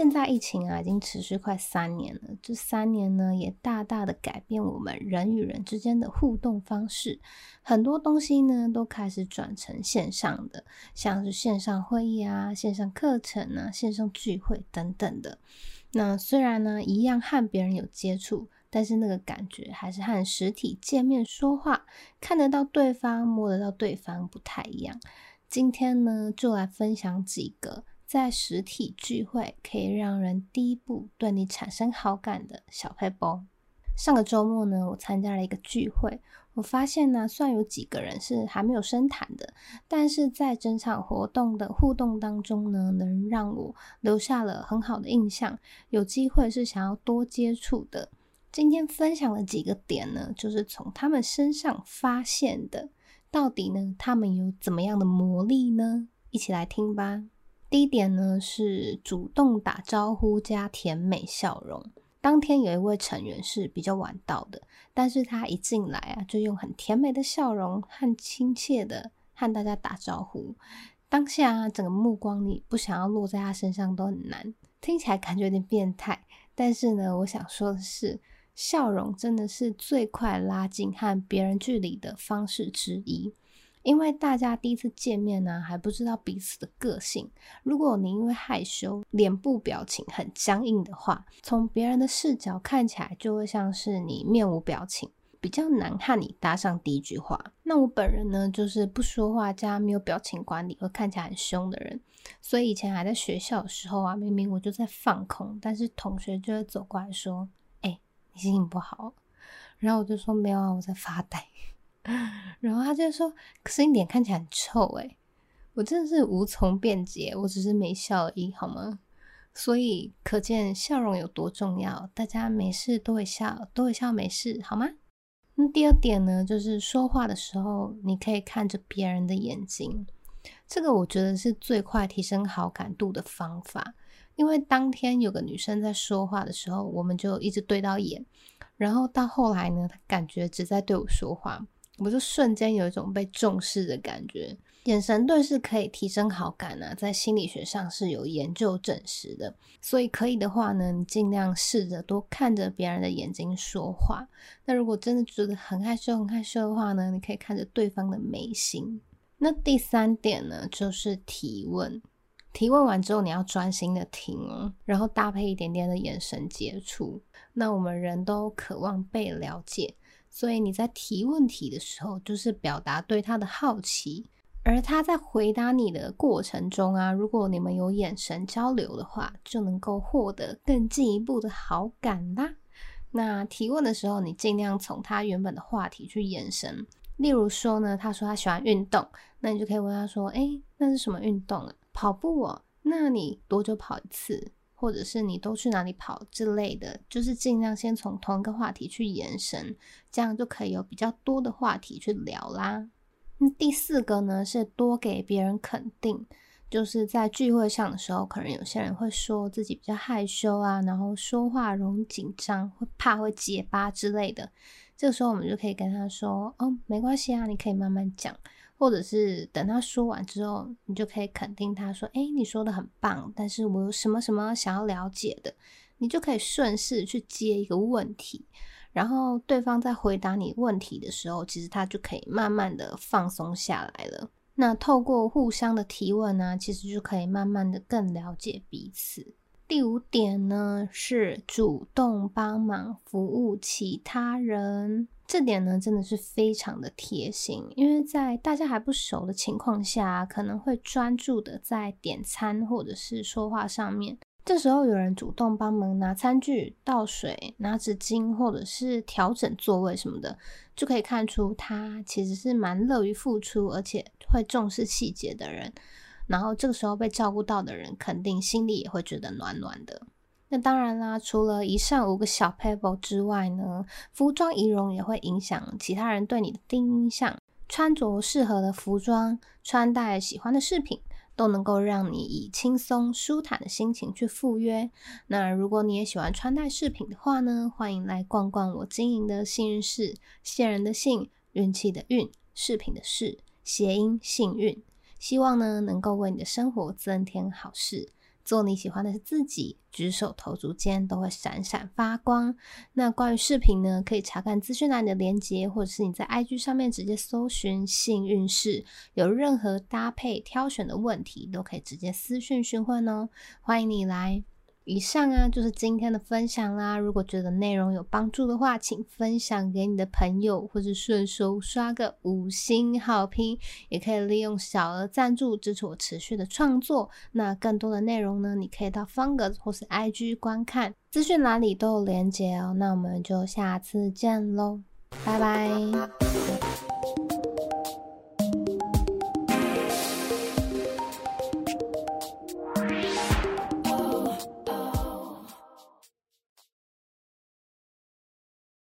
现在疫情啊，已经持续快三年了。这三年呢，也大大的改变我们人与人之间的互动方式。很多东西呢，都开始转成线上的，像是线上会议啊、线上课程啊、线上聚会等等的。那虽然呢，一样和别人有接触，但是那个感觉还是和实体见面说话，看得到对方、摸得到对方不太一样。今天呢，就来分享几个。在实体聚会可以让人第一步对你产生好感的小撇步。上个周末呢，我参加了一个聚会，我发现呢，虽然有几个人是还没有深谈的，但是在整场活动的互动当中呢，能让我留下了很好的印象。有机会是想要多接触的。今天分享的几个点呢，就是从他们身上发现的。到底呢，他们有怎么样的魔力呢？一起来听吧。第一点呢，是主动打招呼加甜美笑容。当天有一位成员是比较晚到的，但是他一进来啊，就用很甜美的笑容和亲切的和大家打招呼。当下，整个目光你不想要落在他身上都很难，听起来感觉有点变态。但是呢，我想说的是，笑容真的是最快拉近和别人距离的方式之一。因为大家第一次见面呢，还不知道彼此的个性。如果你因为害羞，脸部表情很僵硬的话，从别人的视角看起来就会像是你面无表情，比较难和你搭上第一句话。那我本人呢，就是不说话加没有表情管理，会看起来很凶的人。所以以前还在学校的时候啊，明明我就在放空，但是同学就会走过来说：“哎，你心情不好？”然后我就说：“没有啊，我在发呆。” 然后他就说：“可是你脸看起来很臭诶。”我真的是无从辩解，我只是没笑而已，好吗？所以可见笑容有多重要。大家没事都会笑，都会笑没事，好吗？那第二点呢，就是说话的时候，你可以看着别人的眼睛，这个我觉得是最快提升好感度的方法。因为当天有个女生在说话的时候，我们就一直对到眼，然后到后来呢，她感觉只在对我说话。我就瞬间有一种被重视的感觉，眼神对视可以提升好感啊，在心理学上是有研究证实的。所以可以的话呢，你尽量试着多看着别人的眼睛说话。那如果真的觉得很害羞、很害羞的话呢，你可以看着对方的眉心。那第三点呢，就是提问。提问完之后，你要专心的听哦，然后搭配一点点的眼神接触。那我们人都渴望被了解。所以你在提问题的时候，就是表达对他的好奇，而他在回答你的过程中啊，如果你们有眼神交流的话，就能够获得更进一步的好感啦。那提问的时候，你尽量从他原本的话题去延伸。例如说呢，他说他喜欢运动，那你就可以问他说：“诶，那是什么运动啊？跑步哦？那你多久跑一次？”或者是你都去哪里跑之类的，就是尽量先从同一个话题去延伸，这样就可以有比较多的话题去聊啦。那第四个呢，是多给别人肯定，就是在聚会上的时候，可能有些人会说自己比较害羞啊，然后说话容易紧张，会怕会结巴之类的，这个时候我们就可以跟他说：“哦，没关系啊，你可以慢慢讲。”或者是等他说完之后，你就可以肯定他说：“诶，你说的很棒，但是我有什么什么想要了解的。”你就可以顺势去接一个问题，然后对方在回答你问题的时候，其实他就可以慢慢的放松下来了。那透过互相的提问呢，其实就可以慢慢的更了解彼此。第五点呢，是主动帮忙服务其他人。这点呢，真的是非常的贴心，因为在大家还不熟的情况下，可能会专注的在点餐或者是说话上面。这时候有人主动帮忙拿餐具、倒水、拿纸巾，或者是调整座位什么的，就可以看出他其实是蛮乐于付出，而且会重视细节的人。然后这个时候被照顾到的人，肯定心里也会觉得暖暖的。那当然啦，除了以上五个小 people 之外呢，服装仪容也会影响其他人对你的第一印象。穿着适合的服装，穿戴喜欢的饰品，都能够让你以轻松舒坦的心情去赴约。那如果你也喜欢穿戴饰品的话呢，欢迎来逛逛我经营的幸运室，“信人的幸，运气的运，饰品的饰，谐音幸运。希望呢能够为你的生活增添好事。做你喜欢的自己，举手投足间都会闪闪发光。那关于视频呢，可以查看资讯栏的链接，或者是你在 IG 上面直接搜寻“幸运是”，有任何搭配挑选的问题，都可以直接私讯询问哦。欢迎你来。以上啊，就是今天的分享啦。如果觉得内容有帮助的话，请分享给你的朋友，或者顺手刷个五星好评。也可以利用小额赞助支持我持续的创作。那更多的内容呢，你可以到方格或是 IG 观看，资讯栏里都有连结哦。那我们就下次见喽，拜拜。